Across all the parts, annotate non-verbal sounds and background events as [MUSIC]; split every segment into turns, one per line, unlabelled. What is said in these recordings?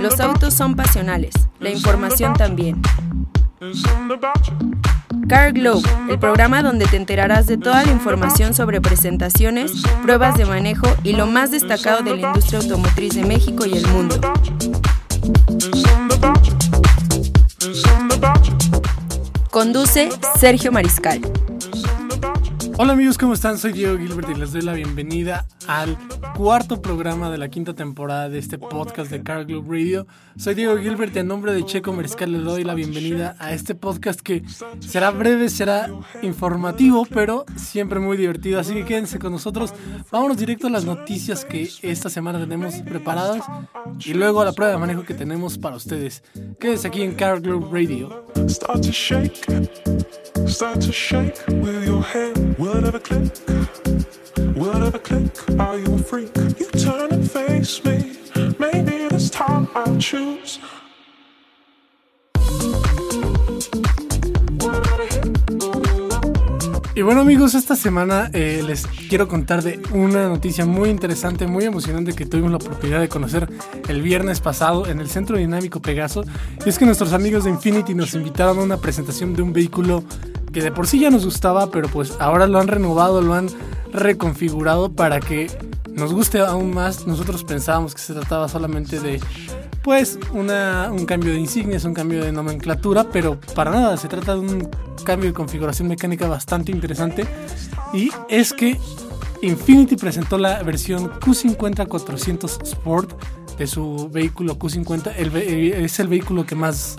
Los autos son pasionales, la información también. Car Globe, el programa donde te enterarás de toda la información sobre presentaciones, pruebas de manejo y lo más destacado de la industria automotriz de México y el mundo. Conduce Sergio Mariscal.
Hola amigos, ¿cómo están? Soy Diego Gilbert y les doy la bienvenida al cuarto programa de la quinta temporada de este podcast de Car Globe Radio. Soy Diego Gilbert y en nombre de Checo Mariscal les doy la bienvenida a este podcast que será breve, será informativo, pero siempre muy divertido. Así que quédense con nosotros. Vámonos directo a las noticias que esta semana tenemos preparadas y luego a la prueba de manejo que tenemos para ustedes. Quédense aquí en Car Globe Radio. Start to shake with your head. Will it ever click? Will it ever click? Are you a freak? You turn and face me. Maybe this time I'll choose. Y bueno amigos, esta semana eh, les quiero contar de una noticia muy interesante, muy emocionante que tuvimos la oportunidad de conocer el viernes pasado en el Centro Dinámico Pegaso. Y es que nuestros amigos de Infinity nos invitaron a una presentación de un vehículo que de por sí ya nos gustaba, pero pues ahora lo han renovado, lo han reconfigurado para que nos guste aún más. Nosotros pensábamos que se trataba solamente de pues un cambio de insignias, un cambio de nomenclatura, pero para nada, se trata de un cambio de configuración mecánica bastante interesante. Y es que Infinity presentó la versión Q50-400 Sport de su vehículo Q50, es el vehículo que más,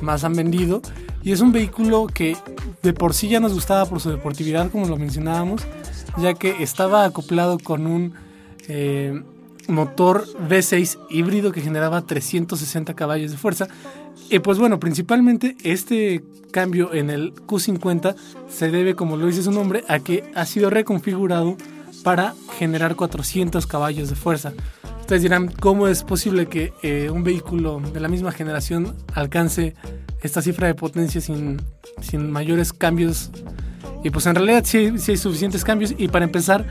más han vendido. Y es un vehículo que de por sí ya nos gustaba por su deportividad, como lo mencionábamos, ya que estaba acoplado con un eh, motor V6 híbrido que generaba 360 caballos de fuerza. Y pues bueno, principalmente este cambio en el Q50 se debe, como lo dice su nombre, a que ha sido reconfigurado para generar 400 caballos de fuerza. Ustedes dirán, ¿cómo es posible que eh, un vehículo de la misma generación alcance esta cifra de potencia sin, sin mayores cambios. Y pues en realidad sí, hay suficientes cambios. Y para empezar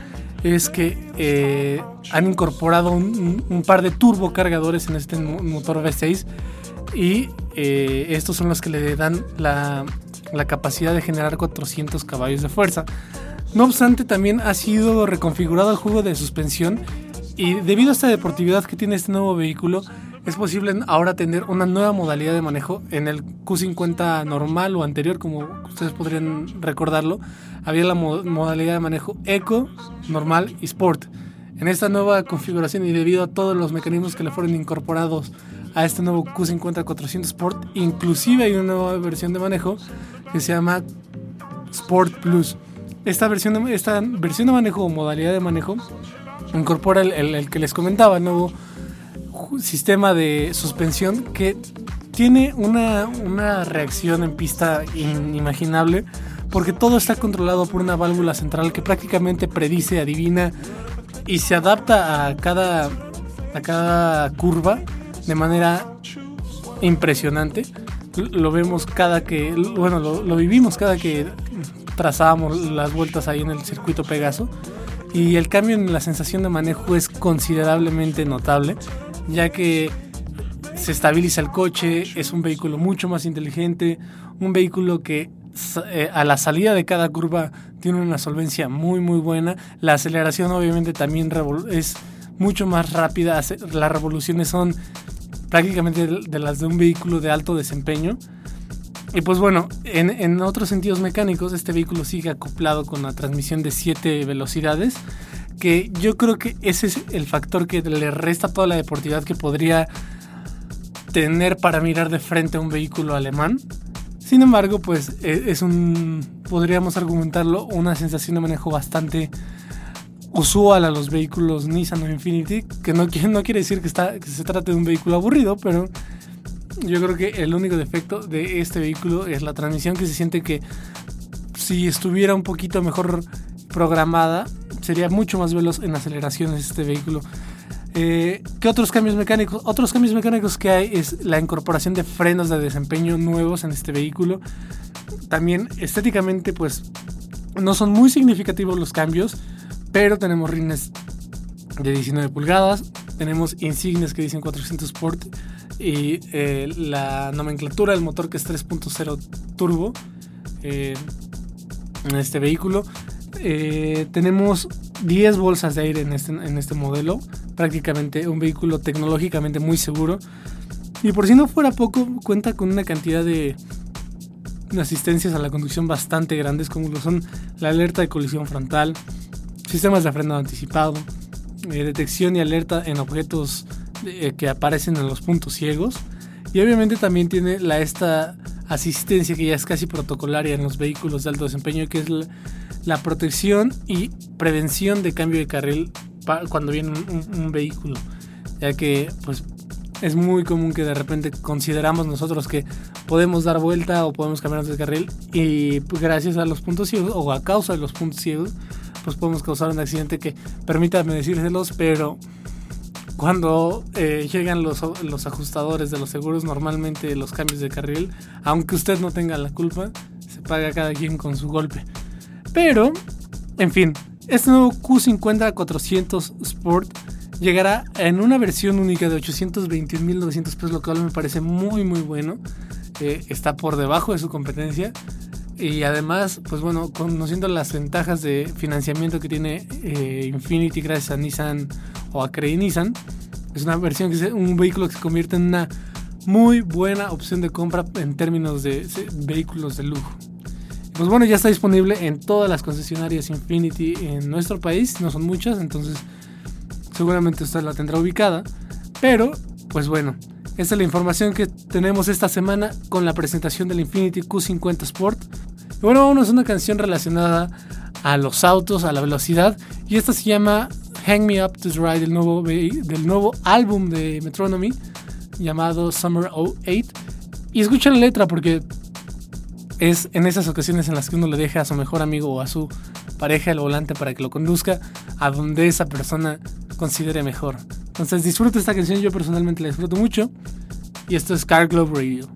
es que eh, han incorporado un, par de turbocargadores en este motor V6. Y eh, estos son los que le dan la, la capacidad de generar 400 caballos de fuerza. No obstante, también ha sido reconfigurado el juego de suspensión y debido a esta deportividad que tiene este nuevo vehículo, es posible ahora tener una nueva modalidad de manejo en el Q50 normal o anterior, como ustedes podrían recordarlo. Había la modalidad de manejo Eco, normal y Sport. En esta nueva configuración y debido a todos los mecanismos que le fueron incorporados a este nuevo Q50 400 Sport, inclusive hay una nueva versión de manejo que se llama Sport Plus. Esta versión de, esta versión de manejo o modalidad de manejo incorpora el, el que les comentaba, el nuevo sistema de suspensión que tiene una, una reacción en pista inimaginable porque todo está controlado por una válvula central que prácticamente predice, adivina y se adapta a cada, a cada curva de manera impresionante. Lo vemos cada que, bueno, lo, lo vivimos cada que trazábamos las vueltas ahí en el circuito Pegaso y el cambio en la sensación de manejo es considerablemente notable ya que se estabiliza el coche, es un vehículo mucho más inteligente, un vehículo que eh, a la salida de cada curva tiene una solvencia muy muy buena, la aceleración obviamente también es mucho más rápida, las revoluciones son prácticamente de las de un vehículo de alto desempeño. Y pues bueno, en, otros sentidos mecánicos, este vehículo sigue acoplado con la transmisión de 7 velocidades que yo creo que ese es el factor que le resta toda la deportividad que podría tener para mirar de frente a un vehículo alemán. Sin embargo, pues e, es un, podríamos argumentarlo, una sensación de manejo bastante usual a los vehículos Nissan o Infinity, que no, quiere decir que, que se trate de un vehículo aburrido, pero yo creo que el único defecto de este vehículo es la transmisión, que se siente que si estuviera un poquito mejor programada, sería mucho más veloz en aceleraciones este vehículo. Eh, ¿Qué otros cambios mecánicos? Otros cambios mecánicos que hay es la incorporación de frenos de desempeño nuevos en este vehículo. También estéticamente, pues no son muy significativos los cambios, pero tenemos rines de 19 pulgadas. Tenemos insignias que dicen 400 Sport y eh, la nomenclatura del motor que es 3.0 turbo eh, en este vehículo. Eh, tenemos 10 bolsas de aire en este, en este modelo, prácticamente un vehículo tecnológicamente muy seguro. Y por si no fuera poco, cuenta con una cantidad de asistencias a la conducción bastante grandes, como lo son la alerta de colisión frontal, sistemas de frenado anticipado, detección y alerta en objetos eh, que aparecen en los puntos ciegos. Y obviamente también tiene la, esta asistencia que ya es casi protocolaria en los vehículos de alto desempeño, que es la, protección y prevención de cambio de carril cuando viene un, vehículo. Ya que pues es muy común que de repente consideramos nosotros que podemos dar vuelta o podemos cambiar de carril y pues, gracias a los puntos ciegos o a causa de los puntos ciegos pues podemos causar un accidente que permítanme decírselos pero cuando eh, llegan los, los ajustadores de los seguros, normalmente los cambios de carril, aunque usted no tenga la culpa, se paga cada quien con su golpe. Pero, en fin, este nuevo Q50-400 Sport llegará en una versión única de 821.900 pesos, lo cual me parece muy muy bueno. Eh, está por debajo de su competencia. Y además, pues bueno, conociendo las ventajas de financiamiento que tiene eh, Infinity gracias a Nissan o a Credit Nissan, es una versión que es un vehículo que se convierte en una muy buena opción de compra en términos de vehículos de lujo. Pues bueno, ya está disponible en todas las concesionarias Infinity en nuestro país, no son muchas, entonces seguramente usted la tendrá ubicada. Pero, pues bueno, esta es la información que tenemos esta semana con la presentación del Infinity Q50 Sport. Y bueno, vamos a una canción relacionada a los autos, a la velocidad. Y esta se llama Hang Me Up to Ride, del nuevo, del nuevo álbum de Metronomy llamado Summer 08. Y escuchen la letra porque es en esas ocasiones en las que uno le deja a su mejor amigo o a su pareja el volante para que lo conduzca a donde esa persona considere mejor. Entonces disfruto esta canción, yo personalmente la disfruto mucho. Y esto es Car Globe Radio.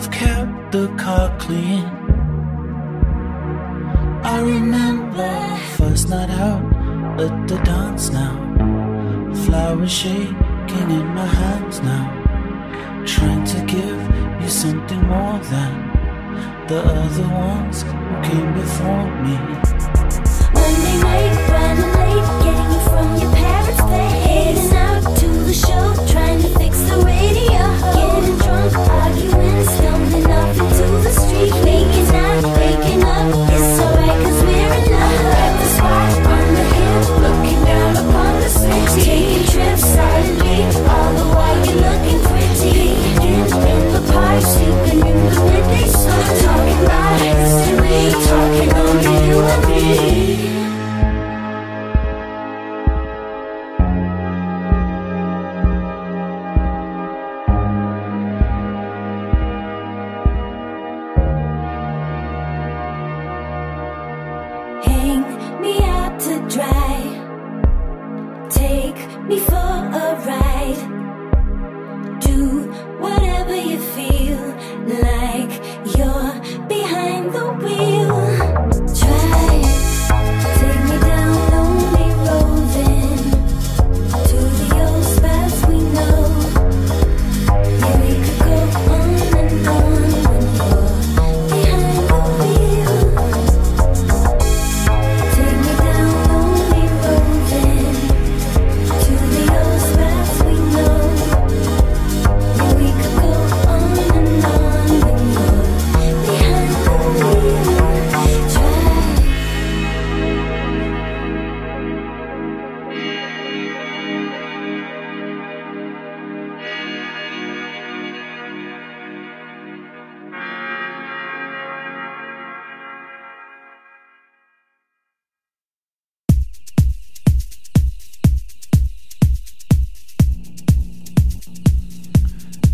I've kept the car clean. I remember first night out at the dance now. Flowers shaking in my hands now. Trying to give you something more than the other ones who came before me.
When they make, when they getting Show, Trying to fix the radio Getting drunk, arguing, stumbling up.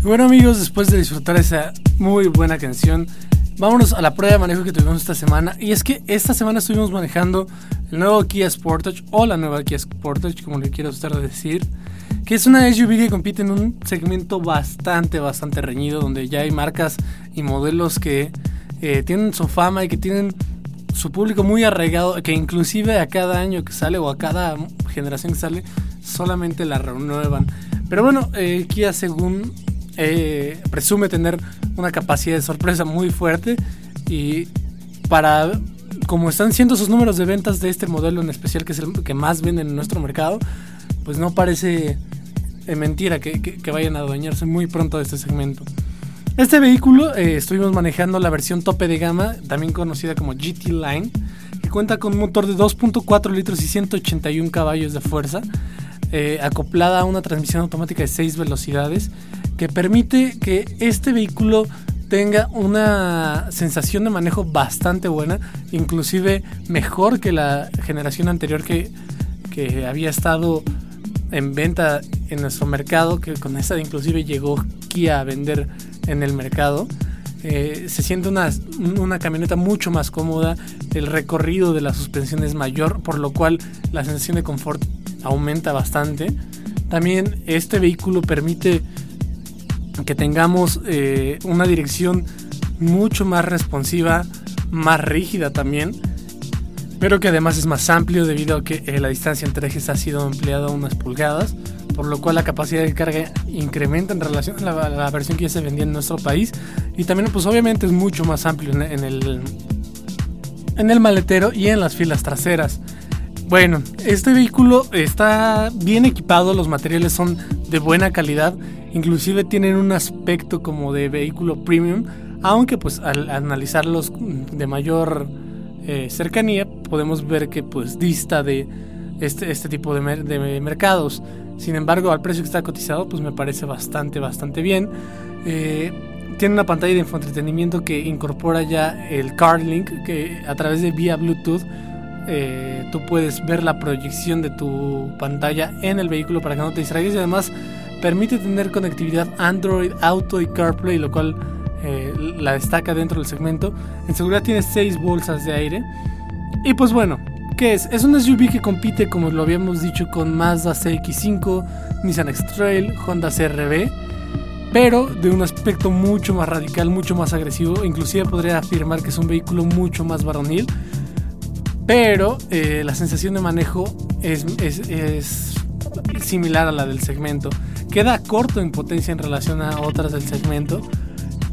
Bueno amigos, después de disfrutar esa muy buena canción, vámonos a la prueba de manejo que tuvimos esta semana. Y es que esta semana estuvimos manejando el nuevo Kia Sportage o la nueva Kia Sportage, como le quiero usted decir, que es una SUV que compite en un segmento bastante, bastante reñido, donde ya hay marcas y modelos que eh, tienen su fama y que tienen su público muy arraigado, que inclusive a cada año que sale o a cada generación que sale, solamente la renuevan. Pero bueno, eh, Kia según eh, presume tener una capacidad de sorpresa muy fuerte y para como están siendo sus números de ventas de este modelo en especial que es el que más venden en nuestro mercado pues no parece eh, mentira que, vayan a adueñarse muy pronto de este segmento. Este vehículo eh, estuvimos manejando la versión tope de gama también conocida como GT Line que cuenta con un motor de 2.4 litros y 181 caballos de fuerza acoplada a una transmisión automática de 6 velocidades que permite que este vehículo tenga una sensación de manejo bastante buena, inclusive mejor que la generación anterior que, había estado en venta en nuestro mercado, que con esa inclusive llegó Kia a vender en el mercado. Eh, se siente una, una, camioneta mucho más cómoda, el recorrido de la suspensión es mayor, por lo cual la sensación de confort aumenta bastante. También este vehículo permite que tengamos eh, una dirección mucho más responsiva, más rígida también, pero que además es más amplio debido a que eh, la distancia entre ejes ha sido ampliada unas pulgadas, por lo cual la capacidad de carga incrementa en relación a la, versión que ya se vendía en nuestro país y también pues obviamente es mucho más amplio en el, en el maletero y en las filas traseras. Bueno, este vehículo está bien equipado, los materiales son de buena calidad, inclusive tienen un aspecto como de vehículo premium, aunque pues al analizarlos de mayor eh, cercanía podemos ver que pues dista de este, este tipo de, mercados. Sin embargo, al precio que está cotizado pues me parece bastante, bastante bien. Eh, tiene una pantalla de infoentretenimiento que incorpora ya el CarLink que a través de vía Bluetooth eh, tú puedes ver la proyección de tu pantalla en el vehículo para que no te distraigas y además permite tener conectividad Android Auto y CarPlay, lo cual eh, la destaca dentro del segmento. En seguridad tiene 6 bolsas de aire. Y pues bueno, ¿qué es? Es un SUV que compite, como lo habíamos dicho, con Mazda CX5, Nissan X-Trail, Honda CRV, pero de un aspecto mucho más radical, mucho más agresivo. Inclusive podría afirmar que es un vehículo mucho más varonil pero eh, la sensación de manejo es, similar a la del segmento. Queda corto en potencia en relación a otras del segmento.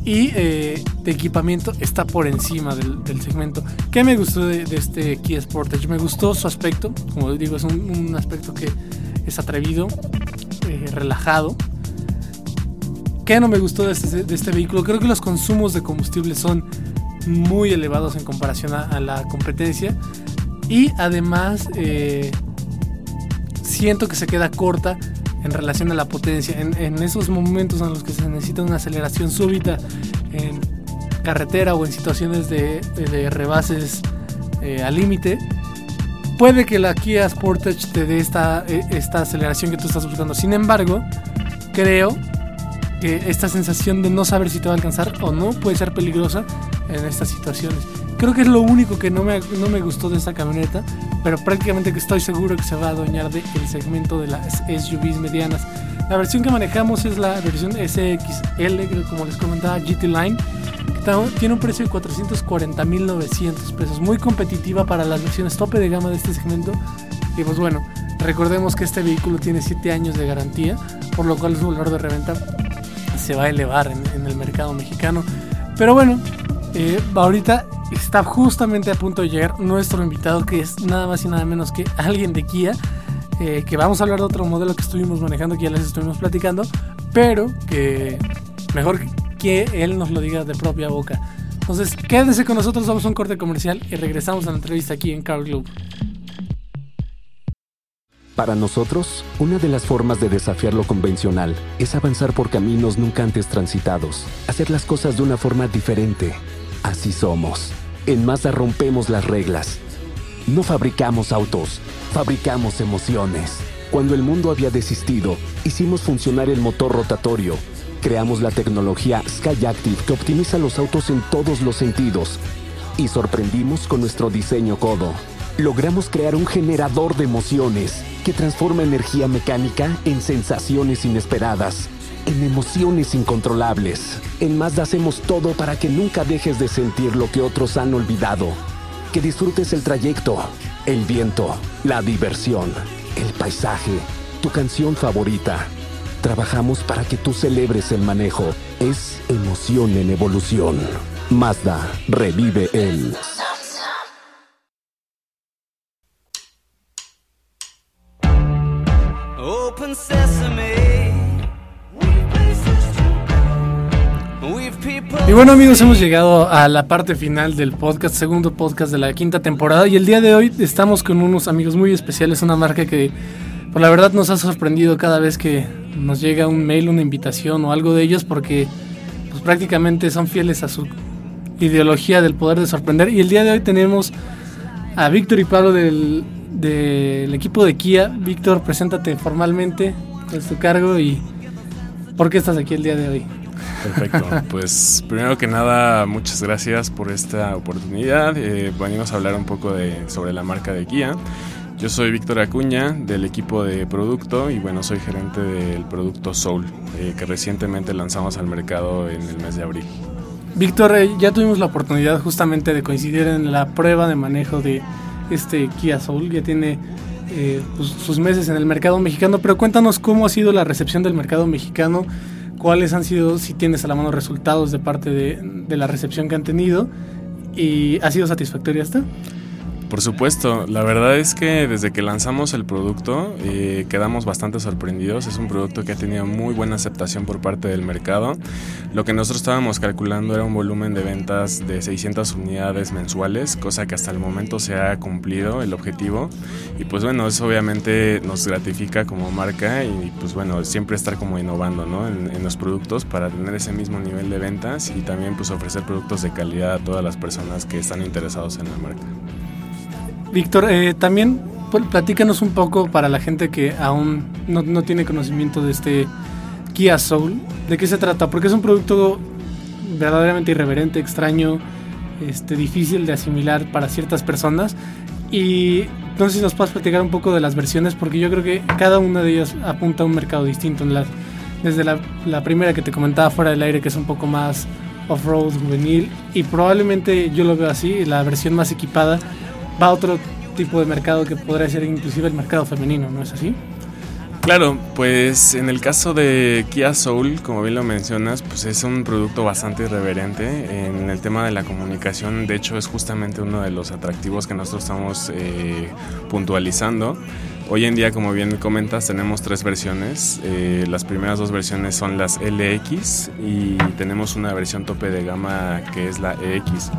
Y eh, de equipamiento está por encima del, segmento. ¿Qué me gustó de, este Kia Sportage? Me gustó su aspecto. Como digo, es un, aspecto que es atrevido, eh, relajado. ¿Qué no me gustó este, de este, vehículo? Creo que los consumos de combustible son muy elevados en comparación a la competencia. Y además eh, siento que se queda corta en relación a la potencia. En, esos momentos en los que se necesita una aceleración súbita en carretera o en situaciones de, rebases eh, al límite, puede que la Kia Sportage te dé esta, eh, esta aceleración que tú estás buscando. Sin embargo, creo que esta sensación de no saber si te va a alcanzar o no puede ser peligrosa en estas situaciones. creo que es lo único que no me, no me gustó de esta camioneta, pero prácticamente estoy seguro que se va a adueñar del segmento de las SUVs medianas. La versión que manejamos es la versión SXL, como les comentaba, GT Line, que tiene un precio de 440.900 pesos, muy competitiva para las versiones tope de gama de este segmento. Y pues bueno, recordemos que este vehículo tiene 7 años de garantía, por lo cual su valor de reventa se va a elevar en, el mercado mexicano. Pero bueno, eh, ahorita está justamente a punto de llegar nuestro invitado, que es nada más y nada menos que alguien de Kia. Eh, que vamos a hablar de otro modelo que estuvimos manejando, que ya les estuvimos platicando, pero que mejor que él nos lo diga de propia boca. Entonces, quédese con nosotros, vamos a un corte comercial y regresamos a la entrevista aquí en Car Club.
Para nosotros, una de las formas de desafiar lo convencional es avanzar por caminos nunca antes transitados, hacer las cosas de una forma diferente. Así somos. En Mazda rompemos las reglas. No fabricamos autos, fabricamos emociones. Cuando el mundo había desistido, hicimos funcionar el motor rotatorio. Creamos la tecnología Skyactiv que optimiza los autos en todos los sentidos. Y sorprendimos con nuestro diseño codo. Logramos crear un generador de emociones que transforma energía mecánica en sensaciones inesperadas, en emociones incontrolables. En Mazda hacemos todo para que nunca dejes de sentir lo que otros han olvidado. Que disfrutes el trayecto, el viento, la diversión, el paisaje, tu canción favorita. Trabajamos para que tú celebres el manejo. Es emoción en evolución. Mazda, revive el...
bueno amigos, hemos llegado a la parte final del podcast, segundo podcast de la quinta temporada y el día de hoy estamos con unos amigos muy especiales, una marca que por la verdad nos ha sorprendido cada vez que nos llega un mail, una invitación o algo de ellos porque pues, prácticamente son fieles a su ideología del poder de sorprender y el día de hoy tenemos a Víctor y Pablo del, del equipo de Kia. Víctor, preséntate formalmente, es tu cargo y ¿por qué estás aquí el día de hoy?
Perfecto, [LAUGHS] pues primero que nada muchas gracias por esta oportunidad. Eh, venimos a hablar un poco de, sobre la marca de Kia. Yo soy Víctor Acuña del equipo de producto y bueno, soy gerente del producto Soul eh, que recientemente lanzamos al mercado en el mes de abril.
Víctor, eh, ya tuvimos la oportunidad justamente de coincidir en la prueba de manejo de este Kia Soul, ya tiene eh, pues, sus meses en el mercado mexicano, pero cuéntanos cómo ha sido la recepción del mercado mexicano, cuáles han sido, si tienes a la mano resultados de parte de, de la recepción que han tenido y ha sido satisfactoria esta.
Por supuesto, la verdad es que desde que lanzamos el producto eh, quedamos bastante sorprendidos. Es un producto que ha tenido muy buena aceptación por parte del mercado. Lo que nosotros estábamos calculando era un volumen de ventas de 600 unidades mensuales, cosa que hasta el momento se ha cumplido el objetivo. Y pues bueno, eso obviamente nos gratifica como marca y pues bueno, siempre estar como innovando ¿no? en, en los productos para tener ese mismo nivel de ventas y también pues ofrecer productos de calidad a todas las personas que están interesados en la marca.
Víctor, eh, también pues, platícanos un poco para la gente que aún no, tiene conocimiento de este Kia Soul, ¿de qué se trata? Porque es un producto verdaderamente irreverente, extraño, este, difícil de asimilar para ciertas personas. Y no sé si nos puedes platicar un poco de las versiones, porque yo creo que cada una de ellas apunta a un mercado distinto. desde la, la, primera que te comentaba fuera del aire, que es un poco más off-road, juvenil, y probablemente yo lo veo así, la versión más equipada va a otro tipo de mercado que podría ser inclusive el mercado femenino, ¿no es así?
Claro, pues en el caso de Kia Soul, como bien lo mencionas, pues es un producto bastante irreverente en el tema de la comunicación. De hecho, es justamente uno de los atractivos que nosotros estamos eh, puntualizando. Hoy en día, como bien comentas, tenemos tres versiones. Eh, las primeras dos versiones son las LX y tenemos una versión tope de gama que es la EX.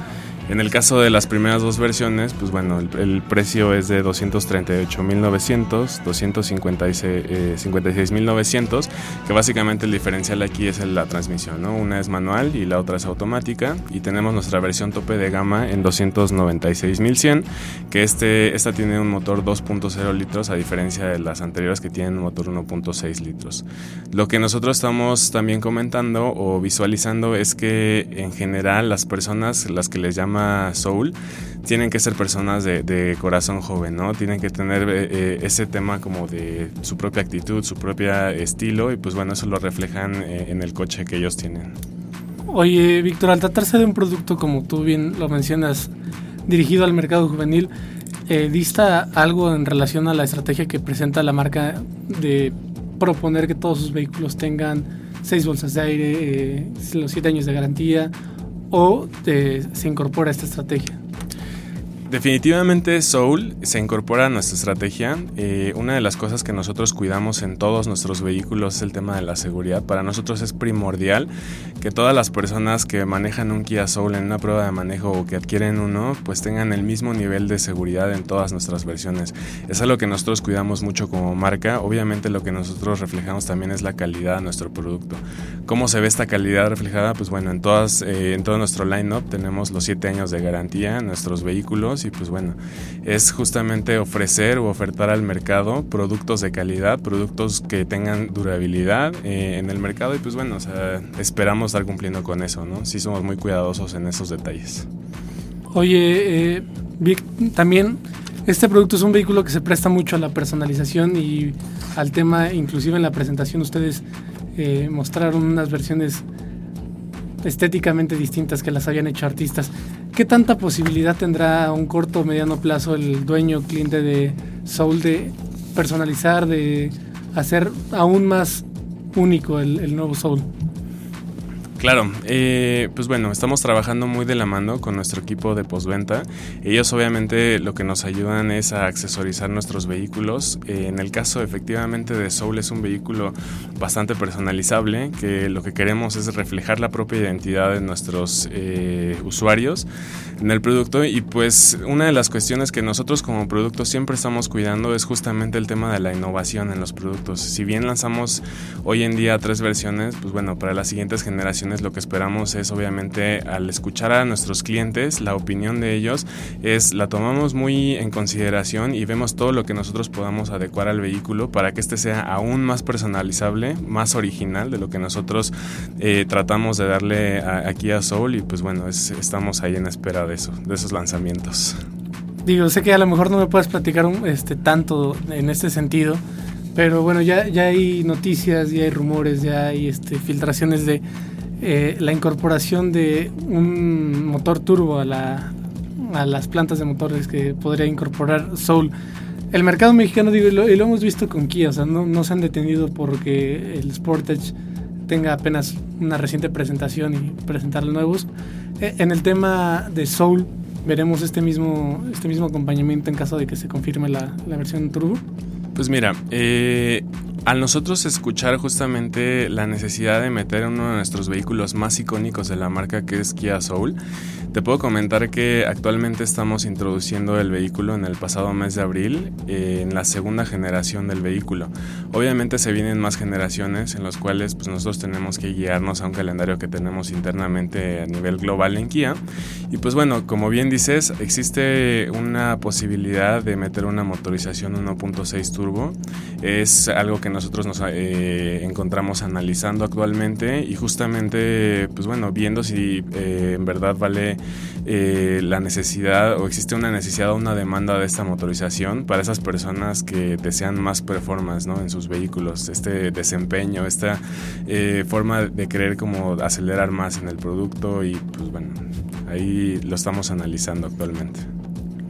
En el caso de las primeras dos versiones, pues bueno, el, precio es de 238.900, 256.900, que básicamente el diferencial aquí es la transmisión, ¿no? Una es manual y la otra es automática y tenemos nuestra versión tope de gama en 296.100, que este, esta tiene un motor 2.0 litros a diferencia de las anteriores que tienen un motor 1.6 litros. Lo que nosotros estamos también comentando o visualizando es que en general las personas, las que les llaman tema Soul, tienen que ser personas de, corazón joven, ¿no? Tienen que tener eh, eh, ese tema como de su propia actitud, su propio estilo y pues bueno, eso lo reflejan eh, en el coche que ellos tienen.
Oye, Víctor, al tratarse de un producto como tú bien lo mencionas, dirigido al mercado juvenil, ¿dista algo en relación a la estrategia que presenta la marca de proponer que todos sus vehículos tengan seis bolsas de aire, los siete años de garantía, o se incorpora esta estrategia?
Definitivamente Soul se incorpora a nuestra estrategia. Eh, una de las cosas que nosotros cuidamos en todos nuestros vehículos es el tema de la seguridad. Para nosotros es primordial que todas las personas que manejan un Kia Soul en una prueba de manejo o que adquieren uno, pues tengan el mismo nivel de seguridad en todas nuestras versiones. Es algo que nosotros cuidamos mucho como marca. Obviamente lo que nosotros reflejamos también es la calidad de nuestro producto. ¿Cómo se ve esta calidad reflejada? Pues bueno, en, todas, eh, en todo nuestro line-up tenemos los 7 años de garantía en nuestros vehículos y pues bueno, es justamente ofrecer o ofertar al mercado productos de calidad, productos que tengan durabilidad eh, en el mercado y pues bueno, esperamos estar cumpliendo con eso, ¿no? Sí somos muy cuidadosos en esos detalles.
Oye, eh, también este producto es un vehículo que se presta mucho a la personalización y al tema, inclusive en la presentación ustedes eh, mostraron unas versiones estéticamente distintas que las habían hecho artistas. ¿Qué tanta posibilidad tendrá a un corto o mediano plazo el dueño cliente de Soul de personalizar, de hacer aún más único el, el nuevo Soul?
Claro, eh, pues bueno, estamos trabajando muy de la mano con nuestro equipo de postventa. Ellos obviamente lo que nos ayudan es a accesorizar nuestros vehículos. Eh, en el caso efectivamente de Soul es un vehículo bastante personalizable, que lo que queremos es reflejar la propia identidad de nuestros eh, usuarios en el producto y pues una de las cuestiones que nosotros como producto siempre estamos cuidando es justamente el tema de la innovación en los productos. Si bien lanzamos hoy en día tres versiones, pues bueno, para las siguientes generaciones lo que esperamos es obviamente al escuchar a nuestros clientes, la opinión de ellos es la tomamos muy en consideración y vemos todo lo que nosotros podamos adecuar al vehículo para que este sea aún más personalizable, más original de lo que nosotros eh, tratamos de darle aquí a Soul y pues bueno, estamos ahí en espera de eso, de esos lanzamientos.
Digo, sé que a lo mejor no me puedes platicar este, tanto en este sentido, pero bueno, ya, ya hay noticias, ya hay rumores, ya hay este, filtraciones de eh, la incorporación de un motor turbo a, la, a las plantas de motores que podría incorporar Soul. El mercado mexicano, digo, y lo, hemos visto con Kia, o sea, no, no se han detenido porque el Sportage tenga apenas una reciente presentación y presentar nuevos. Eh, en el tema de Soul, veremos este mismo, este mismo acompañamiento en caso de que se confirme la, la versión turbo.
Pues mira, eh, al nosotros escuchar justamente la necesidad de meter uno de nuestros vehículos más icónicos de la marca que es Kia Soul, te puedo comentar que actualmente estamos introduciendo el vehículo en el pasado mes de abril eh, en la segunda generación del vehículo. Obviamente se vienen más generaciones en las cuales pues, nosotros tenemos que guiarnos a un calendario que tenemos internamente a nivel global en Kia. Y pues bueno, como bien dices, existe una posibilidad de meter una motorización 1.6 turbo. Es algo que nosotros nos eh, encontramos analizando actualmente y justamente pues bueno, viendo si eh, en verdad vale eh, la necesidad o existe una necesidad o una demanda de esta motorización para esas personas que desean más performance ¿no? en sus vehículos, este desempeño, esta eh, forma de querer como acelerar más en el producto y pues bueno, ahí lo estamos analizando actualmente.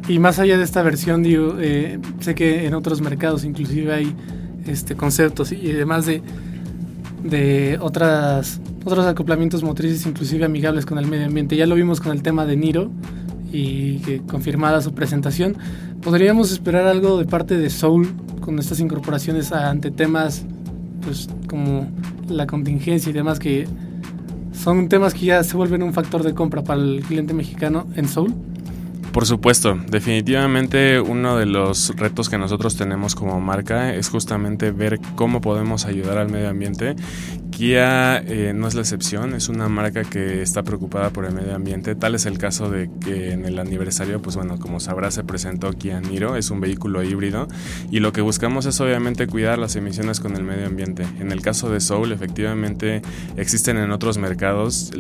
Y más allá de esta versión, digo, eh, sé que en otros mercados inclusive hay este conceptos y además de, de otras otros acoplamientos motrices inclusive amigables con el medio ambiente. Ya lo vimos con el tema de Niro y que confirmada su presentación. ¿Podríamos esperar algo de parte de Soul con estas incorporaciones ante temas pues como la contingencia y demás que son temas que ya se vuelven un factor de compra para el cliente mexicano en Soul?
Por supuesto, definitivamente uno de los retos que nosotros tenemos como marca es justamente ver cómo podemos ayudar al medio ambiente Kia eh, no es la excepción, es una marca que está preocupada por el medio ambiente. Tal es el caso de que en el aniversario, pues bueno, como sabrá, se presentó Kia Niro, es un vehículo híbrido y lo que buscamos es obviamente cuidar las emisiones con el medio ambiente. En el caso de Soul, efectivamente existen en otros mercados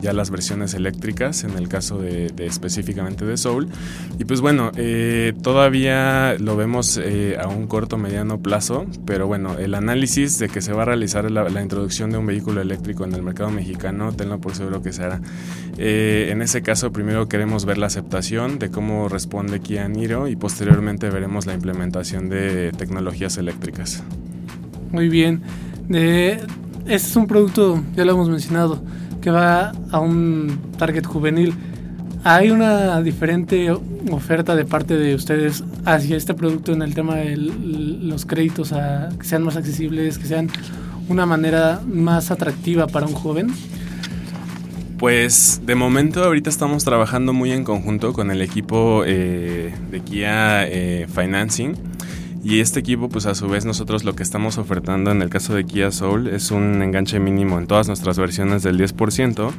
ya las versiones eléctricas, en el caso de, específicamente de Soul. Y pues bueno, eh, todavía lo vemos eh, a un corto mediano plazo, pero bueno, el análisis de que se va a realizar la, la introducción de un vehículo eléctrico en el mercado mexicano, tenlo por seguro que se hará. Eh, en ese caso, primero queremos ver la aceptación de cómo responde Kia Niro y posteriormente veremos la implementación de tecnologías eléctricas.
Muy bien. este es un producto, ya lo hemos mencionado, que va a un target juvenil. ¿Hay una diferente oferta de parte de ustedes hacia este producto en el tema de los créditos a, que sean más accesibles, que sean una manera más atractiva para un joven?
Pues de momento ahorita estamos trabajando muy en conjunto con el equipo eh, de Kia eh, Financing y este equipo pues a su vez nosotros lo que estamos ofertando en el caso de Kia Soul es un enganche mínimo en todas nuestras versiones del 10%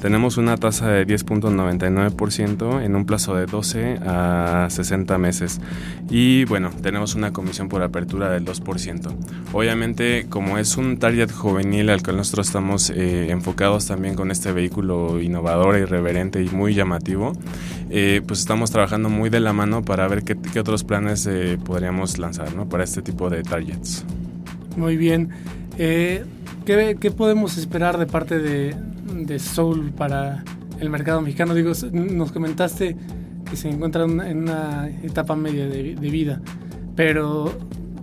tenemos una tasa de 10.99% en un plazo de 12 a 60 meses. Y bueno, tenemos una comisión por apertura del 2%. Obviamente, como es un target juvenil al que nosotros estamos eh, enfocados también con este vehículo innovador, irreverente y muy llamativo, eh, pues estamos trabajando muy de la mano para ver qué, otros planes eh, podríamos lanzar ¿no? para este tipo de targets.
Muy bien. ¿qué, ¿Qué podemos esperar de parte de, de soul para el mercado mexicano? Digo, nos comentaste que se encuentran en una etapa media de, vida, pero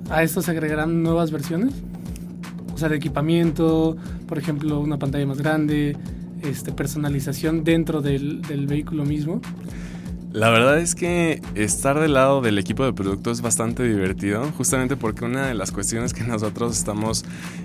¿a esto se agregarán nuevas versiones? O sea, de equipamiento, por ejemplo, una pantalla más grande, este, personalización dentro del, del vehículo mismo.
La verdad es que estar del lado del equipo de producto es bastante divertido, justamente porque una de las cuestiones que [LAUGHS] nosotros estamos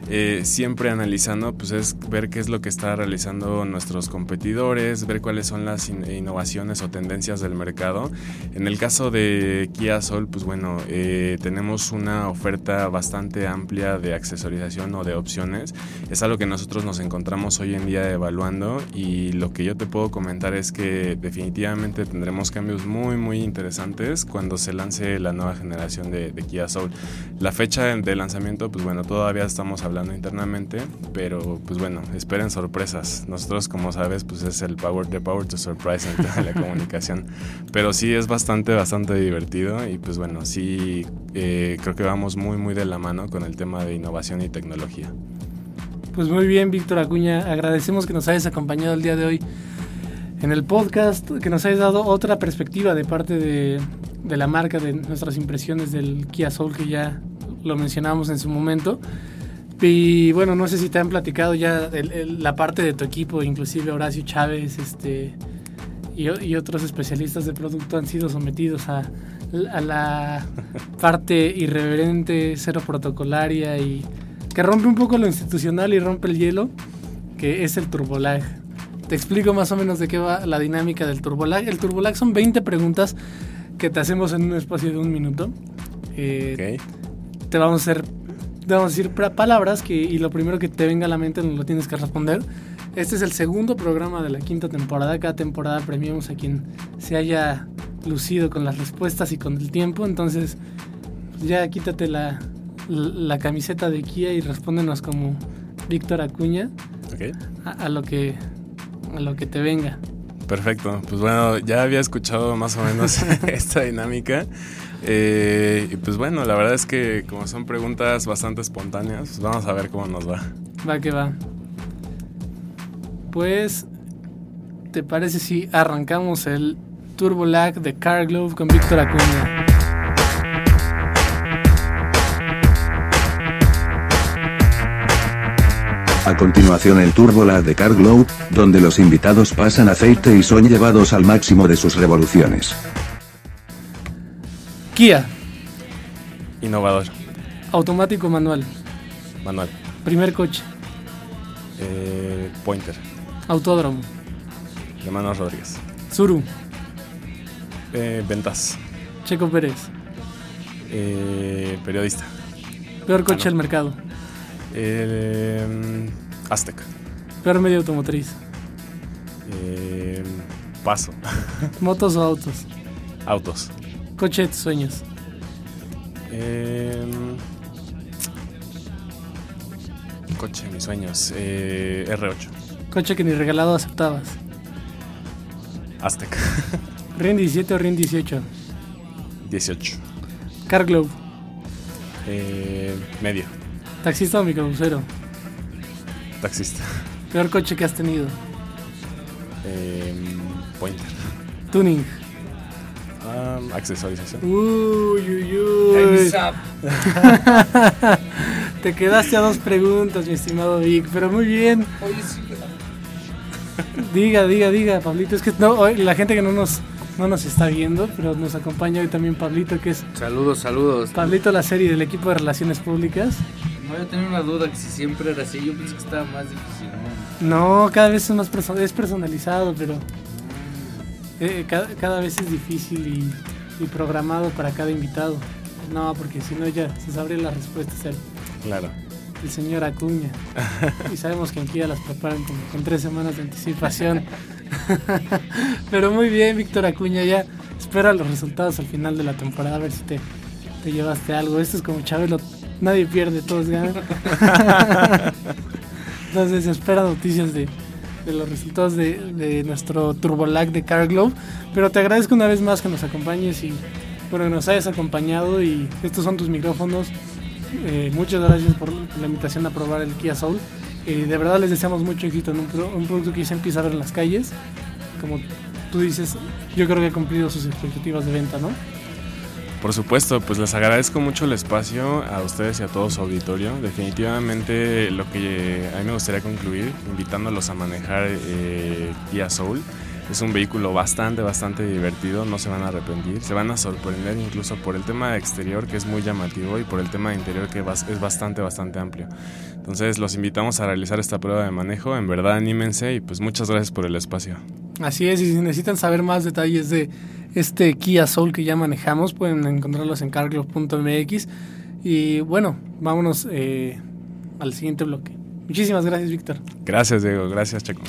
eh, siempre analizando pues es ver qué es lo que está realizando nuestros competidores, ver cuáles son las innovaciones o tendencias del mercado. En el caso de Kia Soul, pues bueno, eh, tenemos una oferta bastante amplia de accesorización o de opciones. Es algo que nosotros nos encontramos hoy en día evaluando y lo que yo te puedo comentar es que definitivamente tendremos que cambios muy muy interesantes cuando se lance la nueva generación de, Kia Soul. La fecha de lanzamiento, pues bueno, todavía estamos hablando internamente, pero pues bueno, esperen sorpresas. Nosotros, como sabes, pues es el power de power to surprise en la [LAUGHS] comunicación. Pero sí es bastante, bastante divertido y pues bueno, sí eh, creo que vamos muy, muy de la mano con el tema de innovación y tecnología.
Pues muy bien, Víctor Acuña, agradecemos que nos hayas acompañado el día de hoy en el podcast, que nos hayas dado otra perspectiva de parte de, la marca, de nuestras impresiones del Kia Soul, que ya lo mencionamos en su momento. Y bueno, no sé si te han platicado ya la parte de tu equipo, inclusive Horacio Chávez este, y, otros especialistas de producto han sido sometidos a, a la [LAUGHS] parte irreverente, cero protocolaria y que rompe un poco lo institucional y rompe el hielo, que es el turbolag. Te explico más o menos de qué va la dinámica del Turbolag. El Turbolag son 20 preguntas que te hacemos en un espacio de un minuto. Eh, te vamos a hacer, te vamos a decir palabras que, y lo primero que te venga a la mente lo tienes que responder. Este es el segundo programa de la quinta temporada. Cada temporada premiamos a quien se haya lucido con las respuestas y con el tiempo. Entonces, ya quítate la, la, camiseta de Kia y respóndenos como Víctor Acuña a, lo que a lo que te venga.
Perfecto, pues bueno, ya había escuchado más o menos [LAUGHS] [LAUGHS] esta dinámica. Eh, y pues bueno, la verdad es que como son preguntas bastante espontáneas, pues vamos a ver cómo nos va.
Va que va. Pues, ¿te parece si arrancamos el Turbo Lag de Car Glove con Víctor Acuña?
A continuación el Turbolag de Car Glow, donde los invitados pasan aceite y son llevados al máximo de sus revoluciones.
Kia.
Innovador.
Automático manual.
Manual.
Primer coche.
Eh, pointer.
Autódromo.
Hermano Rodríguez.
Suru.
Eh, ventas.
Checo Pérez.
Eh, periodista.
Peor coche
Ah, no.
del mercado.
Eh, Aztec.
Peor medio automotriz.
Eh, paso. [LAUGHS]
Motos o autos.
Autos.
Coche de tus sueños.
Eh, coche de mis sueños. Eh, R8.
Coche que ni regalado aceptabas.
Aztec. [LAUGHS]
RIN 17 o RIN 18.
18.
Car Globe.
Eh, medio.
Taxista o microbusero.
Taxista.
Peor coche que has tenido.
Eh, pointer.
Tuning.
Um, accesorización.
Uy, uy, uy. [LAUGHS] Te quedaste a dos preguntas, mi estimado Vic, pero muy bien. Diga, diga, diga, Pablito. Es que no, hoy la gente que no nos, no nos está viendo, pero nos acompaña hoy también Pablito, que es
Saludos, saludos.
Pablito la serie del equipo de Relaciones Públicas.
Voy a tener una duda que si siempre era así, yo pensé que estaba más difícil, ¿no?
No, cada vez es más perso- es personalizado, pero eh, cada, cada vez es difícil y, y programado para cada invitado. No, porque si no ya se sabría las respuestas el,
Claro.
el señor Acuña. [LAUGHS] y sabemos que en Kia las preparan como con tres semanas de anticipación. [LAUGHS] pero muy bien, Víctor Acuña, ya espera los resultados al final de la temporada, a ver si te, te llevaste algo. Esto es como Chabelo, nadie pierde, todos ganan. [LAUGHS] [LAUGHS] Entonces espera noticias de, de los resultados de, de nuestro Turbolag de Car Globe. Pero te agradezco una vez más que nos acompañes y bueno, que nos hayas acompañado y estos son tus micrófonos. Eh, muchas gracias por la invitación a probar el Kia Soul. Eh, de verdad les deseamos mucho éxito en un, pro- un producto que ya se empieza a ver en las calles. Como tú dices, yo creo que ha cumplido sus expectativas de venta, ¿no?
Por supuesto, pues les agradezco mucho el espacio a ustedes y a todo su auditorio. Definitivamente lo que a mí me gustaría concluir, invitándolos a manejar eh, Kia Soul. Es un vehículo bastante, bastante divertido, no se van a arrepentir, se van a sorprender incluso por el tema exterior que es muy llamativo y por el tema interior que es bastante, bastante amplio. Entonces los invitamos a realizar esta prueba de manejo, en verdad anímense y pues muchas gracias por el espacio.
Así es, y si necesitan saber más detalles de este Kia Soul que ya manejamos, pueden encontrarlos en carglobe.mx. Y bueno, vámonos eh, al siguiente bloque. Muchísimas gracias, Víctor.
Gracias Diego, gracias Checo.